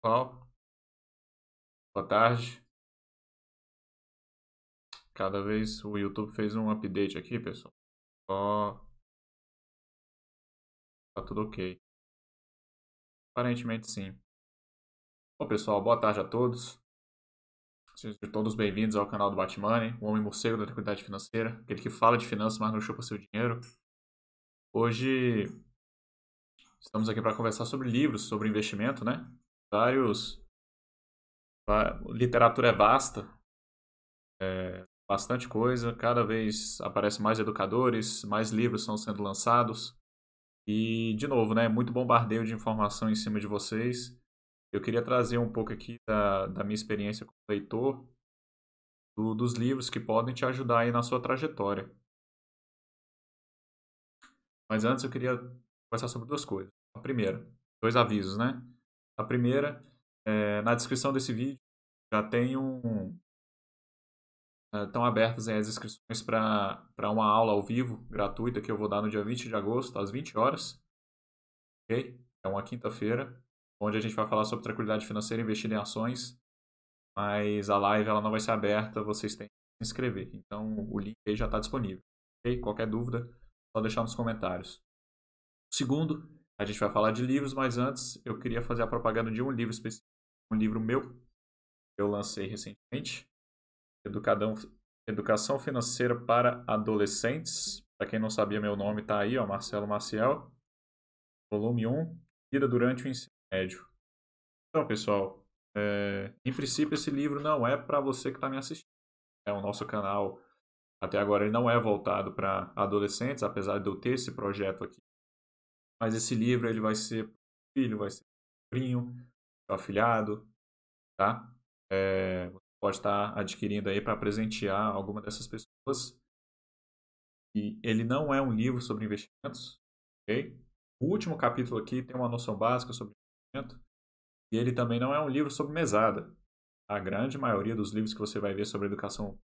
pessoal. Boa tarde. Cada vez o YouTube fez um update aqui, pessoal. Só. Tá tudo ok. Aparentemente sim. Bom, pessoal, boa tarde a todos. Sejam todos bem-vindos ao canal do Batmoney, o homem morcego da tranquilidade financeira, aquele que fala de finanças, mas não chupa seu dinheiro. Hoje estamos aqui para conversar sobre livros, sobre investimento, né? Vários. Literatura é vasta, é, bastante coisa, cada vez aparecem mais educadores, mais livros estão sendo lançados. E, de novo, né, muito bombardeio de informação em cima de vocês. Eu queria trazer um pouco aqui da, da minha experiência como leitor, do, dos livros que podem te ajudar aí na sua trajetória. Mas antes eu queria conversar sobre duas coisas. A primeira, dois avisos, né? A primeira, é, na descrição desse vídeo já tem um, estão abertas as inscrições para uma aula ao vivo, gratuita, que eu vou dar no dia 20 de agosto, às 20 horas. Ok? É uma quinta-feira, onde a gente vai falar sobre tranquilidade financeira investindo em ações. Mas a live ela não vai ser aberta, vocês têm que se inscrever. Então o link aí já está disponível. Ok? Qualquer dúvida, só deixar nos comentários. Segundo, a gente vai falar de livros, mas antes eu queria fazer a propaganda de um livro específico, um livro meu, que eu lancei recentemente, Educadão, Educação Financeira para Adolescentes. Para quem não sabia, meu nome está aí, ó, Marcelo Maciel. Volume 1, Vida durante o Ensino Médio. Então, pessoal, é, em princípio esse livro não é para você que está me assistindo. É o nosso canal, até agora ele não é voltado para adolescentes, apesar de eu ter esse projeto aqui. Mas esse livro ele vai ser filho, vai ser sobrinho, para afilhado, tá? É, pode estar adquirindo aí para presentear alguma dessas pessoas. E ele não é um livro sobre investimentos, ok? O último capítulo aqui tem uma noção básica sobre investimento. E ele também não é um livro sobre mesada. A grande maioria dos livros que você vai ver sobre educação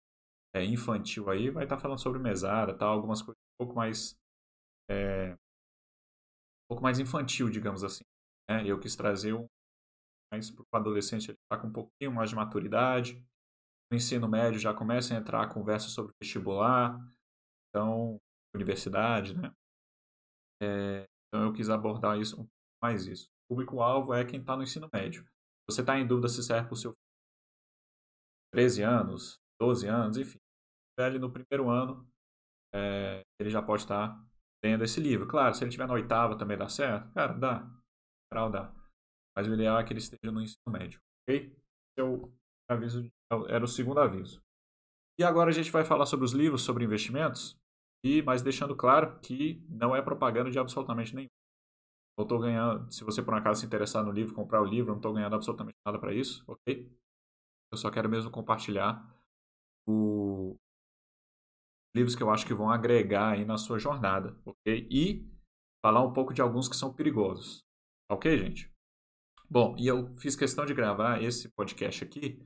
é, infantil aí vai estar falando sobre mesada, tal, algumas coisas um pouco mais é, pouco mais infantil, digamos assim. Né? Eu quis trazer um mas para o adolescente ele está com um pouquinho mais de maturidade. No ensino médio já começa a entrar a conversa sobre vestibular, então, universidade, né? É, então eu quis abordar isso um mais isso. O público-alvo é quem está no ensino médio. Você está em dúvida se serve para o seu 13 anos, 12 anos, enfim. Ele no primeiro ano, é, ele já pode estar tá lendo esse livro. Claro, se ele estiver na oitava também dá certo? Cara, dá. Geral dá. Mas o ideal é que ele esteja no ensino médio, ok? É o aviso, era o segundo aviso. E agora a gente vai falar sobre os livros sobre investimentos, e mas deixando claro que não é propaganda de absolutamente nenhum. Não estou ganhando, se você por um acaso se interessar no livro, comprar o livro, não estou ganhando absolutamente nada para isso, ok? Eu só quero mesmo compartilhar os livros que eu acho que vão agregar aí na sua jornada, ok? E falar um pouco de alguns que são perigosos, ok, gente? Bom, e eu fiz questão de gravar esse podcast aqui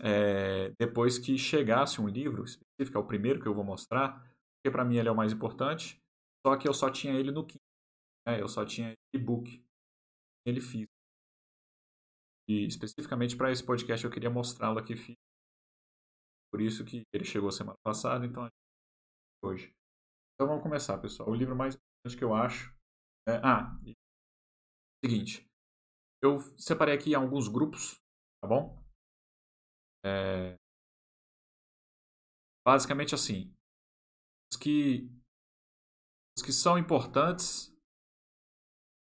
é, depois que chegasse um livro específico, é o primeiro que eu vou mostrar, porque para mim ele é o mais importante, só que eu só tinha ele no Kindle, né? eu só tinha e-book, ele físico. E especificamente para esse podcast eu queria mostrá-lo aqui. Por isso que ele chegou semana passada, então hoje. Então vamos começar, pessoal. O livro mais importante que eu acho é... Ah, seguinte eu separei aqui alguns grupos, tá bom? É... Basicamente assim, os que, os que são importantes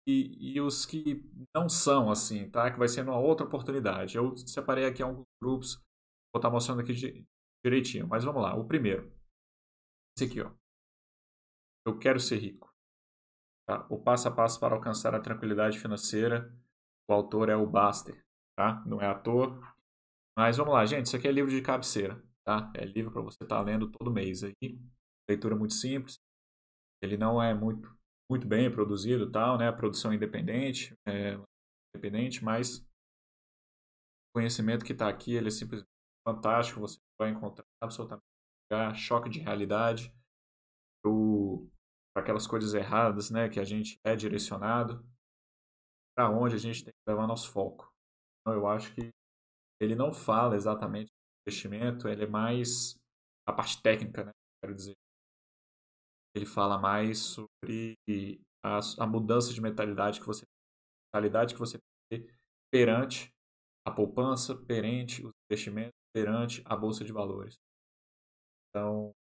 e, e, os que não são assim, tá? Que vai ser uma outra oportunidade. Eu separei aqui alguns grupos, vou estar mostrando aqui direitinho. Mas vamos lá, o primeiro. Esse aqui, ó. Eu quero ser rico. Tá? O passo a passo para alcançar a tranquilidade financeira o autor é o Baster, tá? Não é ator. Mas vamos lá, gente. Isso aqui é livro de cabeceira, tá? É livro para você estar tá lendo todo mês aí. Leitura muito simples. Ele não é muito, muito bem produzido, tal, né? Produção independente, é, independente, mas o conhecimento que está aqui ele é simplesmente fantástico. Você vai encontrar absolutamente choque de realidade para aquelas coisas erradas, né? Que a gente é direcionado para onde a gente tem que levar nosso foco. Então, eu acho que ele não fala exatamente investimento, ele é mais a parte técnica, né? Quero dizer. Ele fala mais sobre a, a mudança de mentalidade que você mentalidade que você tem perante a poupança, perante os investimentos, perante a bolsa de valores. Então,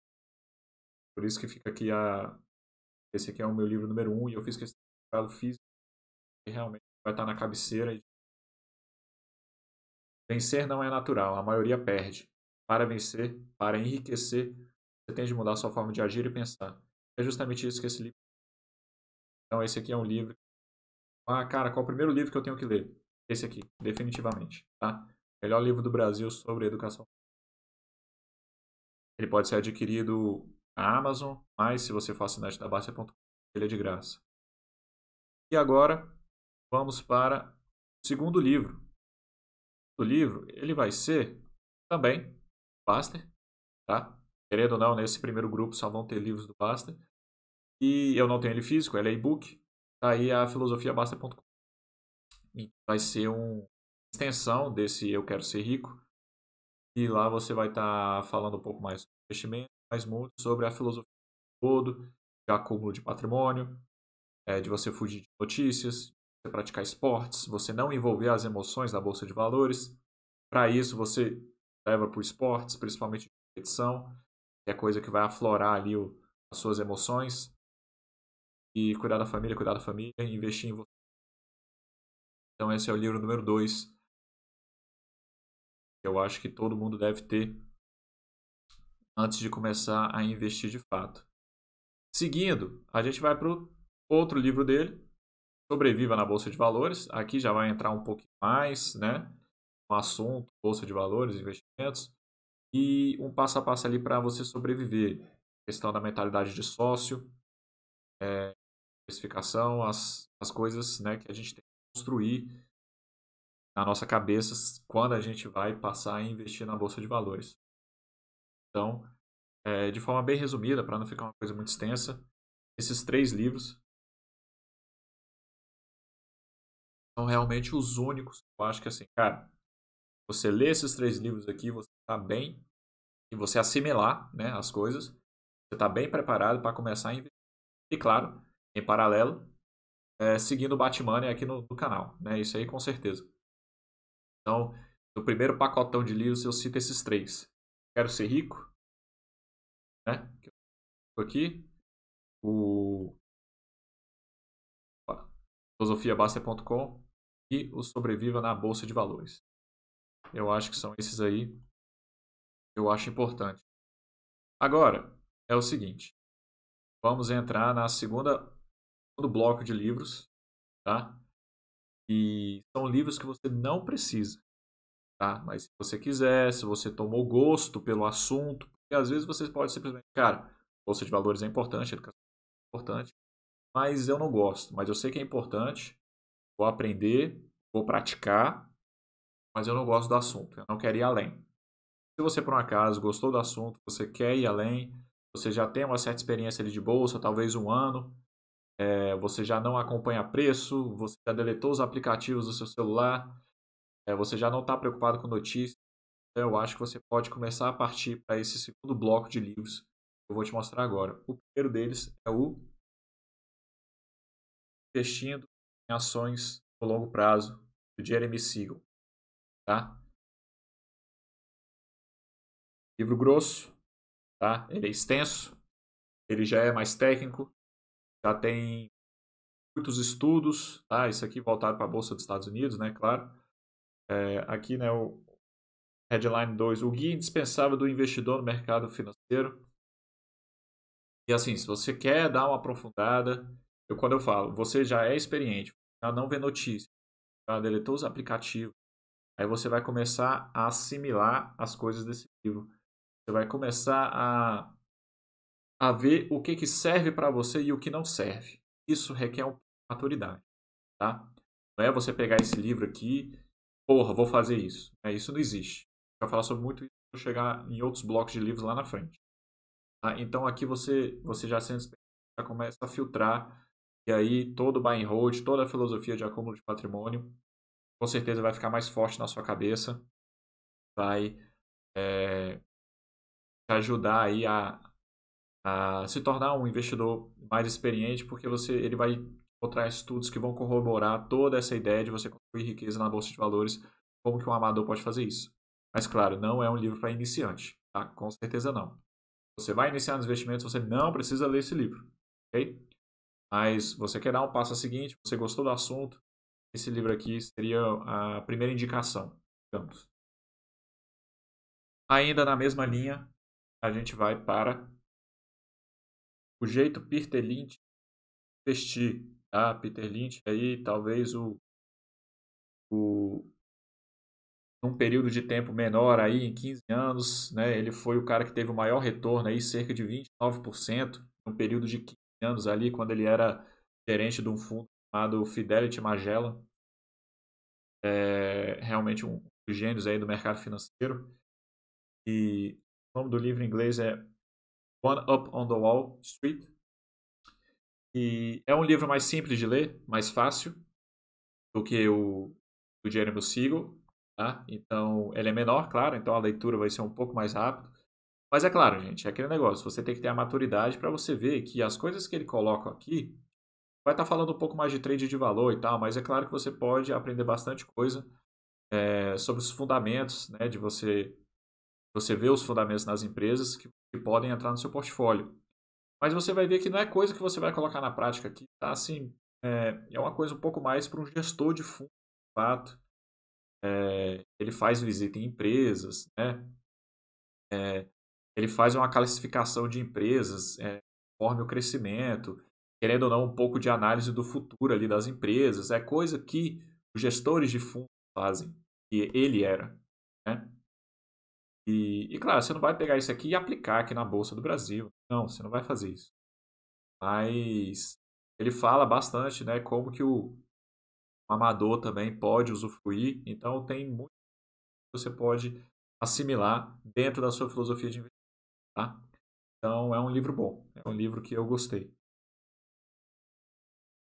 por isso que fica aqui a esse aqui é o meu livro número um e eu fiz questão de físico que realmente vai estar na cabeceira. Vencer não é natural, a maioria perde. Para vencer, para enriquecer, você tem de mudar sua forma de agir e pensar. É justamente isso que esse livro. Então esse aqui é um livro. Ah, cara, qual é o primeiro livro que eu tenho que ler? Esse aqui, definitivamente, tá? Melhor livro do Brasil sobre educação. Ele pode ser adquirido na Amazon, mas se você for assinante da Basta.com, ele é de graça. E agora, vamos para o segundo livro. O livro, ele vai ser também Baster, tá? Querendo ou não, nesse primeiro grupo só vão ter livros do Baster. E eu não tenho ele físico, ele é e-book. Tá aí a filosofiabaster.com. Vai ser uma extensão desse Eu Quero Ser Rico. E lá você vai estar tá falando um pouco mais sobre investimento, mais muito sobre a filosofia todo, de acúmulo de patrimônio, é, de você fugir de notícias, de você praticar esportes, você não envolver as emoções da bolsa de valores. Para isso, você leva para esportes, principalmente competição, que é coisa que vai aflorar ali o, as suas emoções. E cuidar da família, cuidar da família, investir em você. Então, esse é o livro número 2. Eu acho que todo mundo deve ter antes de começar a investir de fato. Seguindo, a gente vai para o outro livro dele, Sobreviva na Bolsa de Valores. Aqui já vai entrar um pouquinho mais, né? Um assunto, Bolsa de Valores, investimentos. E um passo a passo ali para você sobreviver. Questão da mentalidade de sócio, é, especificação, as, as coisas né, que a gente tem que construir na nossa cabeça quando a gente vai passar a investir na Bolsa de Valores. Então, é, de forma bem resumida, para não ficar uma coisa muito extensa, esses três livros são realmente os únicos. Eu acho que assim, cara, você lê esses três livros aqui, você está bem e você assimilar né, as coisas, você está bem preparado para começar a investir. E claro, em paralelo, é, seguindo o Batman aqui no, no, canal, né? Isso aí com certeza. Então, no primeiro pacotão de livros eu cito esses três. Quero Ser Rico, né? Aqui, o filosofiabaster.com e o Sobreviva na Bolsa de Valores. Eu acho que são esses aí que eu acho importante. Agora, é o seguinte. Vamos entrar na segunda segundo bloco de livros, tá? E são livros que você não precisa tá? Mas se você quiser, se você tomou gosto pelo assunto, porque às vezes você pode simplesmente, cara, bolsa de valores é importante, educação é importante, mas eu não gosto, mas eu sei que é importante, vou aprender, vou praticar, mas eu não gosto do assunto, eu não quero ir além. Se você por um acaso gostou do assunto, você quer ir além, você já tem uma certa experiência ali de bolsa, talvez um ano, é, você já não acompanha preço, você já deletou os aplicativos do seu celular, é, você já não está preocupado com notícias, então eu acho que você pode começar a partir para esse segundo bloco de livros que eu vou te mostrar agora. O primeiro deles é o Investindo em Ações no Longo Prazo, do Jeremy Siegel. Tá? Livro grosso, tá? ele é extenso, ele já é mais técnico, já tem muitos estudos, tá? Isso aqui voltado para a Bolsa dos Estados Unidos, né? Claro. É, aqui, né, o headline 2, o guia indispensável do investidor no mercado financeiro. E assim, se você quer dar uma aprofundada, eu quando eu falo, você já é experiente, já não vê notícias, já deletou os aplicativos, aí você vai começar a assimilar as coisas desse livro. Você vai começar a, a ver o que, que serve para você e o que não serve. Isso requer uma maturidade, tá? Não é você pegar esse livro aqui porra, vou fazer isso. É, isso não existe. Vai falar sobre muito isso vou chegar em outros blocos de livros lá na frente. Tá? Então aqui você, você já sendo já começa a filtrar e aí todo o buy and hold, toda a filosofia de acúmulo de patrimônio com certeza vai ficar mais forte na sua cabeça, vai é, te ajudar aí a, se tornar um investidor mais experiente, porque você ele vai encontrar estudos que vão corroborar toda essa ideia de você construir riqueza na bolsa de valores, como que um amador pode fazer isso. Mas claro, não é um livro para iniciante, tá? Com certeza não. Você vai iniciar nos investimentos, você não precisa ler esse livro, ok? Mas você quer dar um passo seguinte, você gostou do assunto, esse livro aqui seria a primeira indicação, digamos. Ainda na mesma linha, a gente vai para o jeito Peter Lynch investir. Tá? Peter Lynch aí, talvez o, o num período de tempo menor aí, em 15 anos, né, ele foi o cara que teve o maior retorno aí, cerca de 29%, num período de 15 anos ali, quando ele era gerente de um fundo chamado Fidelity Magellan. É realmente um dos gênios aí do mercado financeiro. E o nome do livro em inglês é One Up on the Wall Street. E é um livro mais simples de ler, mais fácil do que o do Jeremy Siegel, Tá? Então, ele é menor, claro, então a leitura vai ser um pouco mais rápido. Mas é claro, gente, é aquele negócio, você tem que ter a maturidade para você ver que as coisas que ele coloca aqui vai estar tá falando um pouco mais de trade de valor e tal, mas é claro que você pode aprender bastante coisa é, sobre os fundamentos, né, de você você ver os fundamentos nas empresas que, que, podem entrar no seu portfólio. Mas você vai ver que não é coisa que você vai colocar na prática aqui, tá? Assim, é, é uma coisa um pouco mais para um gestor de fundo, de fato, é, ele faz visita em empresas, né? É, ele faz uma classificação de empresas é, conforme o crescimento, querendo ou não, um pouco de análise do futuro ali das empresas. É coisa que os gestores de fundo fazem, que ele era, né? E, e, claro, você não vai pegar isso aqui e aplicar aqui na Bolsa do Brasil. Não, você não vai fazer isso. Mas ele fala bastante, né, como que o, amador também pode usufruir. Então, tem muito que você pode assimilar dentro da sua filosofia de investimento. Tá? Então, é um livro bom. É um livro que eu gostei.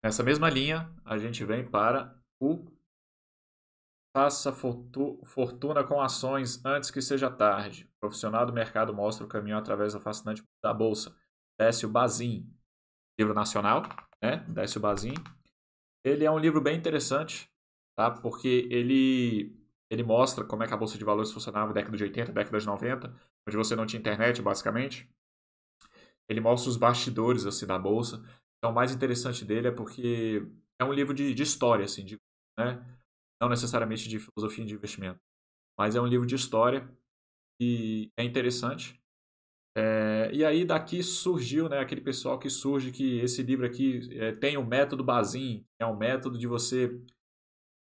Nessa mesma linha, a gente vem para o Faça fortuna com ações antes que seja tarde. O profissional do mercado mostra o caminho através do fascinante da bolsa. Décio Bazin. Livro nacional, né? Décio Bazin. Ele é um livro bem interessante, tá? Porque ele ele mostra como é que a bolsa de valores funcionava na década de 80, década de 90, onde você não tinha internet, basicamente. Ele mostra os bastidores assim da bolsa. Então, o mais interessante dele é porque é um livro de, de história, assim, de, né? Não necessariamente de filosofia de investimento, mas é um livro de história e é interessante. É, e aí daqui surgiu né, aquele pessoal que surge que esse livro aqui é, tem o método Bazin, é um método de você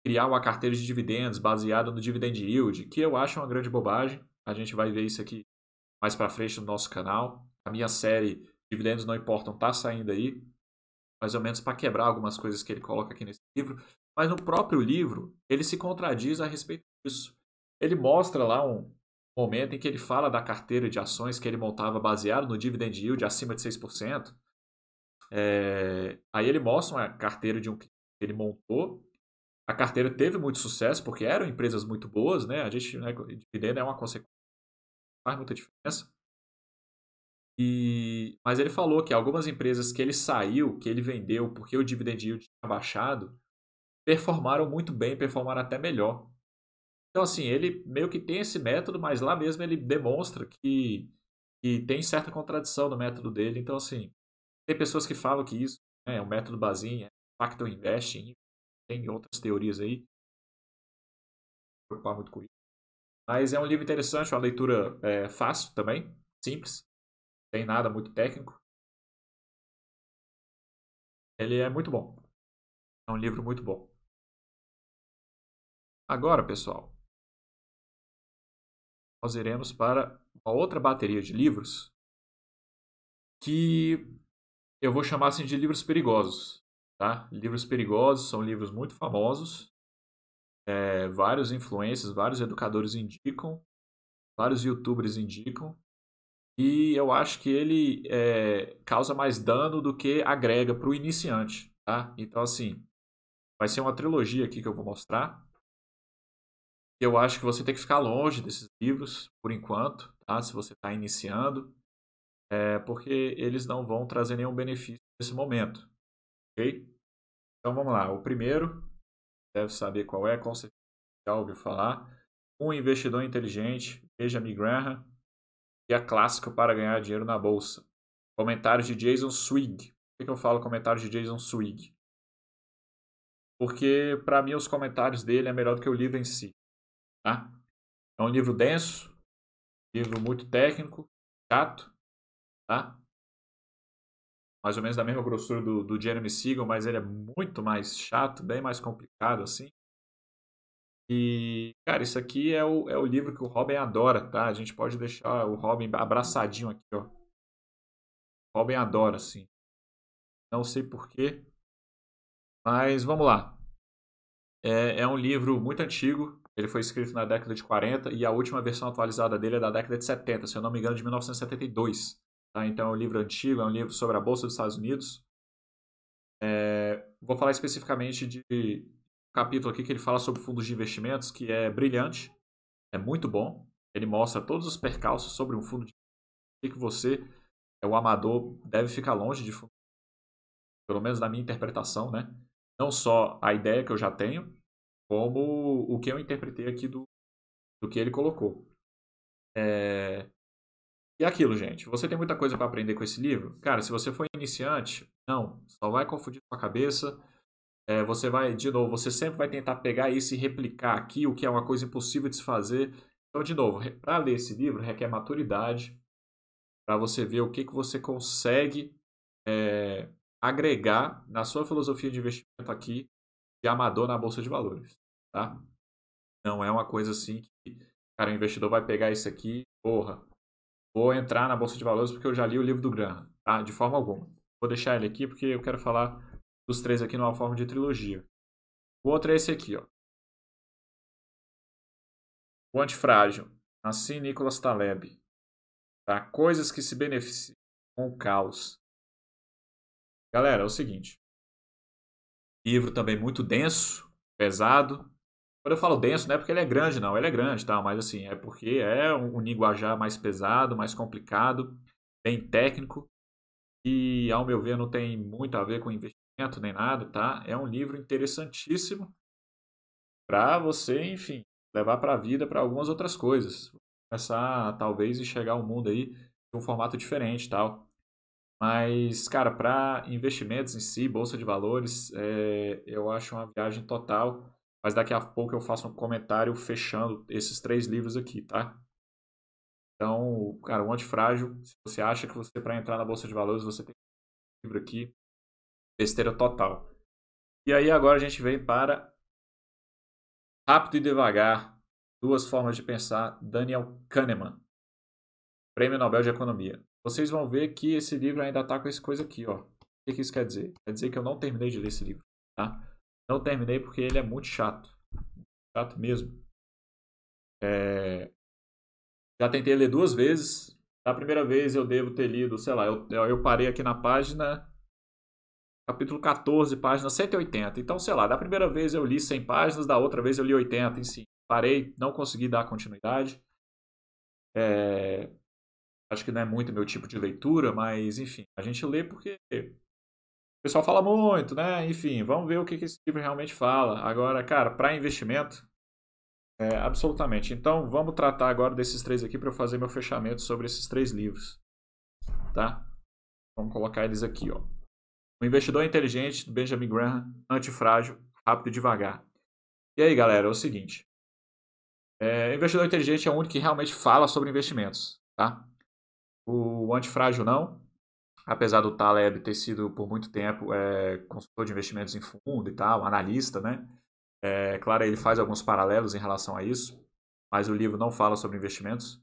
criar uma carteira de dividendos baseada no dividend yield, que eu acho uma grande bobagem. A gente vai ver isso aqui mais para frente no nosso canal. A minha série Dividendos Não Importam está saindo aí, mais ou menos para quebrar algumas coisas que ele coloca aqui nesse livro. Mas no próprio livro, ele se contradiz a respeito disso. Ele mostra lá um, momento em que ele fala da carteira de ações que ele montava baseado no dividend yield acima de 6%. É, aí ele mostra uma carteira de um que ele montou. A carteira teve muito sucesso porque eram empresas muito boas, né? A gente, né, dividendo é uma consequência, faz muita diferença. E, mas ele falou que algumas empresas que ele saiu, que ele vendeu porque o dividend yield tinha baixado, performaram muito bem, performaram até melhor. Então, assim, ele meio que tem esse método, mas lá mesmo ele demonstra que, que tem certa contradição no método dele. Então, assim, tem pessoas que falam que isso né, é um método basinha, factor investing, tem outras teorias aí. Preocupar muito com isso. Mas é um livro interessante, uma leitura é, fácil também, simples, tem nada muito técnico. Ele é muito bom. É um livro muito bom. Agora, pessoal, nós iremos para uma outra bateria de livros que eu vou chamar assim de livros perigosos. Tá? Livros perigosos são livros muito famosos, é, vários influencers, vários educadores indicam, vários youtubers indicam, e eu acho que ele é, causa mais dano do que agrega para o iniciante. Tá? Então, assim, vai ser uma trilogia aqui que eu vou mostrar. Eu acho que você tem que ficar longe desses livros, por enquanto, tá? se você está iniciando, é, porque eles não vão trazer nenhum benefício nesse momento. Ok? Então vamos lá. O primeiro, deve saber qual é, com certeza já ouviu falar. Um investidor inteligente, Benjamin Graham, e a clássica para ganhar dinheiro na bolsa. Comentários de Jason Swig. Por que eu falo comentários de Jason Swig? Porque, para mim, os comentários dele é melhor do que o livro em si. Tá? É um livro denso, livro muito técnico, chato, tá? Mais ou menos da mesma grossura do, do Jeremy Siegel, mas ele é muito mais chato, bem mais complicado, assim. E, cara, isso aqui é o, é o livro que o Robin adora, tá? A gente pode deixar o Robin abraçadinho aqui, ó. O Robin adora, assim. Não sei porquê. Mas vamos lá. É, é um livro muito antigo. Ele foi escrito na década de 40 e a última versão atualizada dele é da década de 70, se eu não me engano, de 1972. Tá? Então é um livro antigo, é um livro sobre a Bolsa dos Estados Unidos. É, vou falar especificamente de capítulo aqui que ele fala sobre fundos de investimentos, que é brilhante, é muito bom. Ele mostra todos os percalços sobre um fundo de que você, é o amador, deve ficar longe de fundo, pelo menos na minha interpretação, né? Não só a ideia que eu já tenho, como o que eu interpretei aqui do, do que ele colocou. É... E aquilo, gente. Você tem muita coisa para aprender com esse livro? Cara, se você for iniciante, não. Só vai confundir com a cabeça é, você vai, de novo, você sempre vai tentar pegar isso e replicar aqui, o que é uma coisa impossível de se fazer. Então, de novo, para ler esse livro requer maturidade, para você ver o que, que você consegue é, agregar na sua filosofia de investimento aqui de amador na Bolsa de Valores. Tá? Não é uma coisa assim que cara, o investidor vai pegar isso aqui, porra, vou entrar na Bolsa de Valores porque eu já li o livro do Graham. Tá? De forma alguma. Vou deixar ele aqui porque eu quero falar dos três aqui numa forma de trilogia. O outro é esse aqui, ó. O antifrágil. Nassim Nicholas Taleb. Tá? Coisas que se beneficiam com o caos. Galera, é o seguinte. Livro também muito denso, pesado. Quando eu falo denso, não é porque ele é grande, não. Ele é grande, tá? Mas assim, é porque é um linguajar mais pesado, mais complicado, bem técnico. E, ao meu ver, não tem muito a ver com investimento nem nada, tá? É um livro interessantíssimo para você, enfim, levar para a vida para algumas outras coisas. Começar, talvez, enxergar o mundo aí de um formato diferente tal. Mas, cara, para investimentos em si, bolsa de valores, é, eu acho uma viagem total. Mas daqui a pouco eu faço um comentário fechando esses três livros aqui, tá? Então, cara, o antifrágil, se você acha que você, para entrar na bolsa de valores, você tem um livro aqui, Besteira total. E aí agora a gente vem para Rápido e Devagar. Duas formas de pensar. Daniel Kahneman. Prêmio Nobel de Economia. Vocês vão ver que esse livro ainda está com essa coisa aqui, ó. O que, isso quer dizer? Quer dizer que eu não terminei de ler esse livro, tá? Não terminei porque ele é muito chato. Chato mesmo. É... Já tentei ler duas vezes. Na primeira vez eu devo ter lido, sei lá, eu, eu parei aqui na página capítulo 14, página 180. Então, sei lá, da primeira vez eu li 100 páginas, da outra vez eu li 80 em si. Parei, não consegui dar continuidade. É... Acho que não é muito meu tipo de leitura, mas enfim, a gente lê porque o pessoal fala muito, né? Enfim, vamos ver o que esse livro realmente fala. Agora, cara, para investimento, é, absolutamente. Então, vamos tratar agora desses três aqui para eu fazer meu fechamento sobre esses três livros, tá? Vamos colocar eles aqui, ó. O Investidor Inteligente, do Benjamin Graham, Antifrágil, Rápido e Devagar. E aí, galera, é o seguinte. É, Investidor Inteligente é o único que realmente fala sobre investimentos. Tá? O Antifrágil não. Apesar do Taleb ter sido, por muito tempo, é, consultor de investimentos em fundo e tal, analista, né? É, claro, ele faz alguns paralelos em relação a isso, mas o livro não fala sobre investimentos.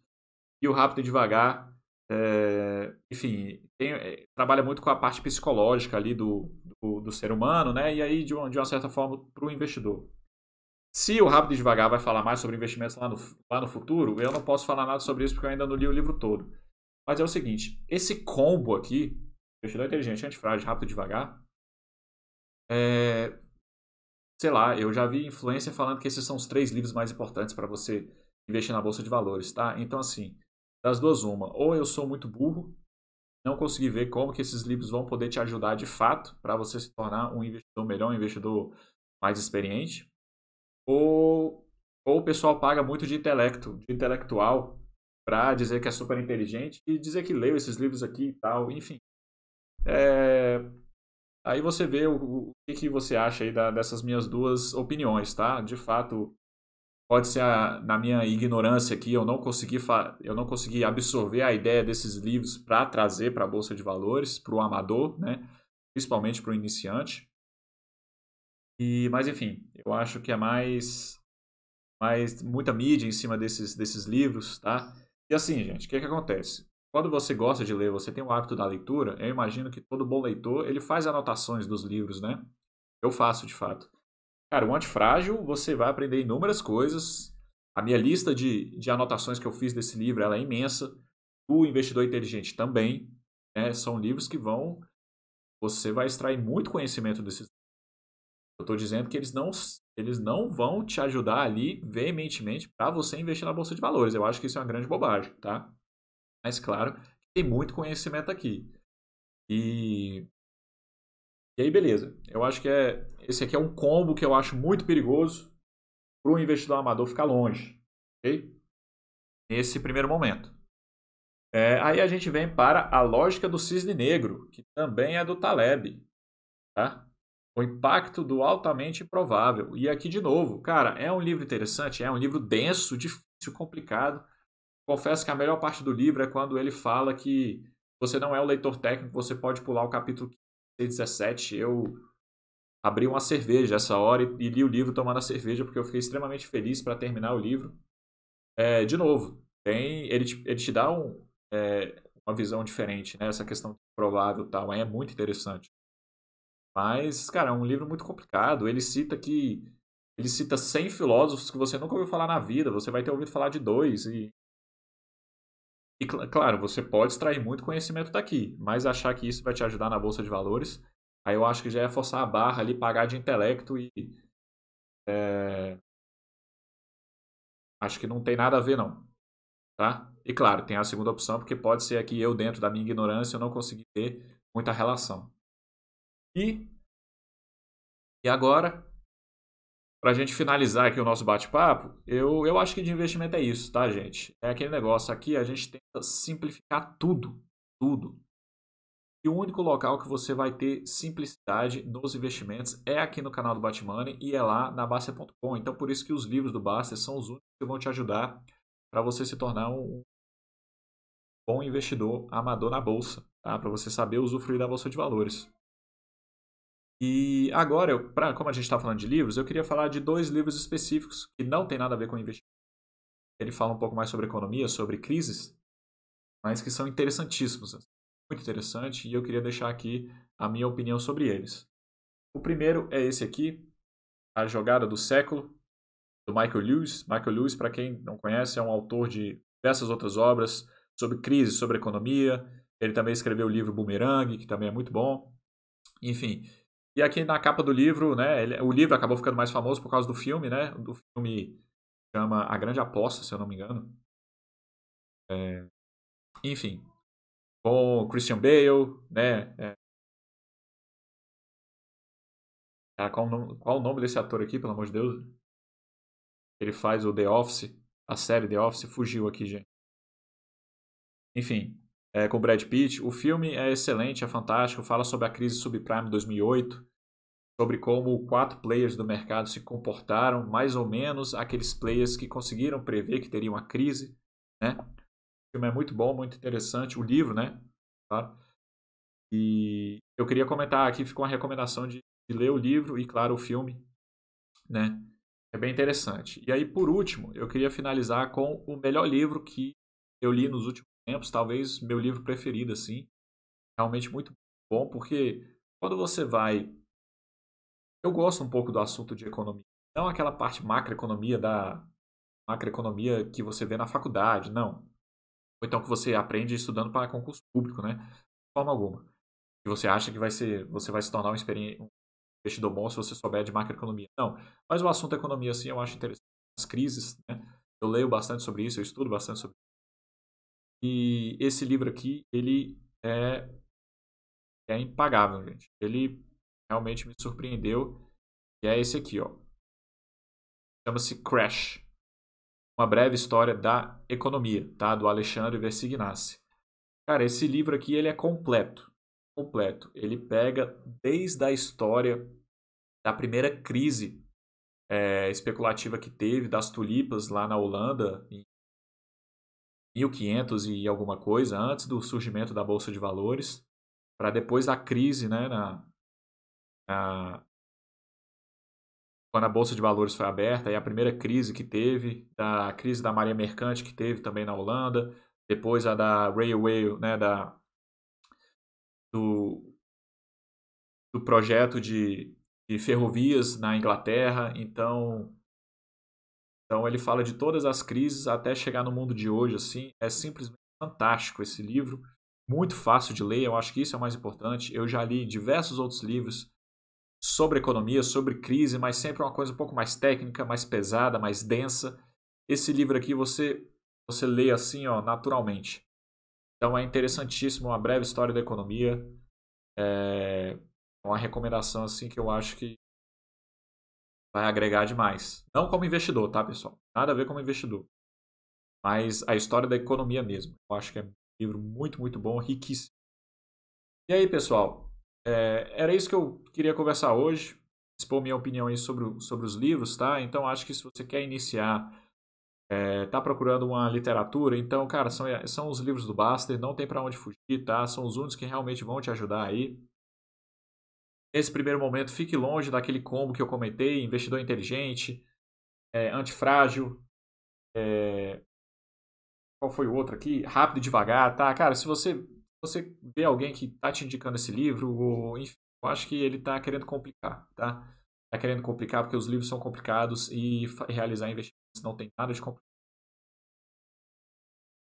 E o Rápido e Devagar é, enfim, tem, é, trabalha muito com a parte psicológica ali do, do, do ser humano, né? E aí, de uma, de uma certa forma, para o investidor. Se o Rápido e Devagar vai falar mais sobre investimentos lá no, lá no futuro, eu não posso falar nada sobre isso porque eu ainda não li o livro todo. Mas é o seguinte, esse combo aqui, investidor inteligente, antifrágil, rápido devagar, é, sei lá, eu já vi influência falando que esses são os três livros mais importantes para você investir na bolsa de valores, tá? Então, assim, das duas, uma. Ou eu sou muito burro, não consegui ver como que esses livros vão poder te ajudar de fato para você se tornar um investidor melhor, um investidor mais experiente. Ou, ou o pessoal paga muito de intelecto, de intelectual, para dizer que é super inteligente e dizer que leu esses livros aqui e tal, enfim. É... Aí você vê o, o que, que você acha aí da, dessas minhas duas opiniões, tá? De fato, pode ser a, na minha ignorância aqui, eu não consegui eu não consegui absorver a ideia desses livros para trazer para a bolsa de valores, para o amador, né? Principalmente para o iniciante. E, mas enfim, eu acho que é mais, mais muita mídia em cima desses, desses livros, tá? E assim, gente, o que, que acontece? Quando você gosta de ler, você tem o hábito da leitura, eu imagino que todo bom leitor, ele faz anotações dos livros, né? Eu faço, de fato. Cara, o Antifrágil, você vai aprender inúmeras coisas. A minha lista de, de anotações que eu fiz desse livro, ela é imensa. O Investidor Inteligente também. Né? São livros que vão... Você vai extrair muito conhecimento desses eu estou dizendo que eles não, eles não vão te ajudar ali veementemente para você investir na bolsa de valores. Eu acho que isso é uma grande bobagem, tá? Mas claro, tem muito conhecimento aqui. E e aí beleza. Eu acho que é esse aqui é um combo que eu acho muito perigoso para o investidor amador ficar longe, ok? Nesse primeiro momento. É, aí a gente vem para a lógica do cisne negro, que também é do Taleb, tá? O impacto do altamente improvável. E aqui, de novo, cara, é um livro interessante, é um livro denso, difícil, complicado. Confesso que a melhor parte do livro é quando ele fala que você não é o leitor técnico, você pode pular o capítulo 17. Eu abri uma cerveja essa hora e, li o livro tomando a cerveja, porque eu fiquei extremamente feliz para terminar o livro. É, de novo, tem, ele, te, ele te dá um, é, uma visão diferente, né? Essa questão provável tal, é muito interessante. Mas, cara, é um livro muito complicado. Ele cita que. Ele cita 100 filósofos que você nunca ouviu falar na vida. Você vai ter ouvido falar de dois. E, e claro, você pode extrair muito conhecimento daqui. Mas achar que isso vai te ajudar na bolsa de valores, aí eu acho que já é forçar a barra ali, pagar de intelecto e. É... Acho que não tem nada a ver, não. Tá? E claro, tem a segunda opção, porque pode ser aqui eu, dentro da minha ignorância, eu não consegui ter muita relação. E, e agora, para a gente finalizar aqui o nosso bate-papo, eu, eu acho que de investimento é isso, tá, gente? É aquele negócio aqui, a gente tenta simplificar tudo, tudo. E o único local que você vai ter simplicidade nos investimentos é aqui no canal do Batmoney e é lá na Baster.com. Então, por isso que os livros do Baster são os únicos que vão te ajudar para você se tornar um bom investidor amador na bolsa, tá? Para você saber usufruir da bolsa de valores. E agora, eu, pra, como a gente está falando de livros, eu queria falar de dois livros específicos que não tem nada a ver com investimento. Ele fala um pouco mais sobre economia, sobre crises, mas que são interessantíssimos. Assim, muito interessante, e eu queria deixar aqui a minha opinião sobre eles. O primeiro é esse aqui, A Jogada do Século, do Michael Lewis. Michael Lewis, para quem não conhece, é um autor de diversas outras obras sobre crise, sobre economia. Ele também escreveu o livro Boomerang, que também é muito bom. Enfim, e aqui na capa do livro, né, ele, o livro acabou ficando mais famoso por causa do filme, né, do filme chama A Grande Aposta, se eu não me engano. É, enfim, com Christian Bale, né, é, ah, qual, qual o nome desse ator aqui, pelo amor de Deus? Ele faz o The Office, a série The Office, fugiu aqui, gente. Enfim, é, com Brad Pitt. O filme é excelente, é fantástico, fala sobre a crise subprime de 2008, sobre como quatro players do mercado se comportaram, mais ou menos aqueles players que conseguiram prever que teria uma crise. Né? O filme é muito bom, muito interessante. O livro, né? Claro. E eu queria comentar aqui, ficou uma recomendação de, de ler o livro e, claro, o filme. Né? É bem interessante. E aí, por último, eu queria finalizar com o melhor livro que eu li nos últimos tempos, talvez meu livro preferido, assim. Realmente muito bom, porque quando você vai. Eu gosto um pouco do assunto de economia. Não aquela parte macroeconomia da macroeconomia que você vê na faculdade, não. Ou então que você aprende estudando para concurso público, né? De forma alguma. E você acha que vai ser, você vai se tornar um, investidor bom se você souber de macroeconomia. Não, mas o assunto economia, assim, eu acho interessante. As crises, né? Eu leio bastante sobre isso, eu estudo bastante sobre. E esse livro aqui, ele é, é impagável, gente. Ele realmente me surpreendeu. E é esse aqui, ó. Chama-se Crash. Uma breve história da economia, tá? Do Alexandre Versignasse. Cara, esse livro aqui, ele é completo. Completo. Ele pega desde a história da primeira crise é, especulativa que teve das tulipas lá na Holanda, em 1500 e alguma coisa, antes do surgimento da Bolsa de Valores, para depois da crise, né, na, na, quando a Bolsa de Valores foi aberta, e a primeira crise que teve, da crise da Maria Mercante que teve também na Holanda, depois a da Railway, né, da, do, do projeto de, de ferrovias na Inglaterra. Então, então ele fala de todas as crises até chegar no mundo de hoje. Assim, é simplesmente fantástico esse livro, muito fácil de ler. Eu acho que isso é o mais importante. Eu já li diversos outros livros sobre economia, sobre crise, mas sempre uma coisa um pouco mais técnica, mais pesada, mais densa. Esse livro aqui você você lê assim, ó, naturalmente. Então é interessantíssimo, uma breve história da economia. É uma recomendação assim que eu acho que vai agregar demais. Não como investidor, tá, pessoal? Nada a ver como investidor. Mas a história da economia mesmo. Eu acho que é um livro muito, muito bom, riquíssimo. E aí, pessoal? É, era isso que eu queria conversar hoje. Expor minha opinião aí sobre, sobre os livros, tá? Então, acho que se você quer iniciar é, tá procurando uma literatura, então, cara, são, são os livros do Baster, não tem para onde fugir, tá? São os únicos que realmente vão te ajudar aí. Nesse primeiro momento, fique longe daquele combo que eu comentei, investidor inteligente, é, antifrágil, é... qual foi o outro aqui? Rápido e devagar, tá? Cara, se você, você vê alguém que tá te indicando esse livro, ou, enfim, eu acho que ele tá querendo complicar, tá? Tá querendo complicar porque os livros são complicados e realizar investimentos não tem nada de complicado.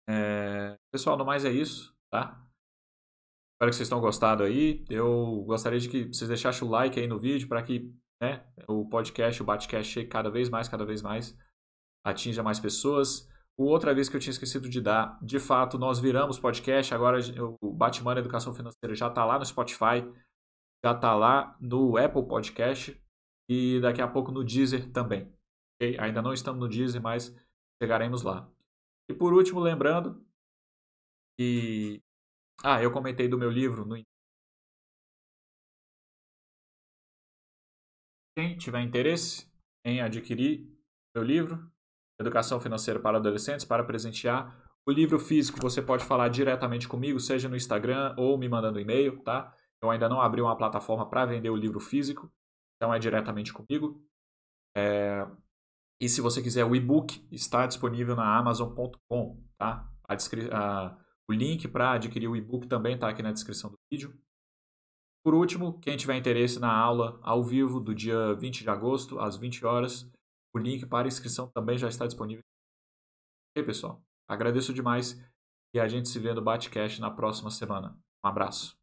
É... Pessoal, no mais é isso, tá? Espero que vocês tenham gostado aí. Eu gostaria de que vocês deixassem o like aí no vídeo para que né, o podcast, o Batcast chegue cada vez mais, cada vez mais, atinja mais pessoas. Outra vez que eu tinha esquecido de dar, de fato, nós viramos podcast. Agora o Batman Educação Financeira já está lá no Spotify, já está lá no Apple Podcast e daqui a pouco no Deezer também. Okay? Ainda não estamos no Deezer, mas chegaremos lá. E por último, lembrando que. Ah, eu comentei do meu livro no. Quem tiver interesse em adquirir meu livro, Educação Financeira para Adolescentes, para presentear. O livro físico você pode falar diretamente comigo, seja no Instagram ou me mandando e-mail, tá? Eu ainda não abri uma plataforma para vender o livro físico, então é diretamente comigo. É... E se você quiser o e-book, está disponível na Amazon.com, tá? A descri... a... O link para adquirir o e-book também está aqui na descrição do vídeo. Por último, quem tiver interesse na aula ao vivo do dia 20 de agosto, às 20 horas, o link para inscrição também já está disponível. Ok, pessoal? Agradeço demais e a gente se vê no Batcast na próxima semana. Um abraço.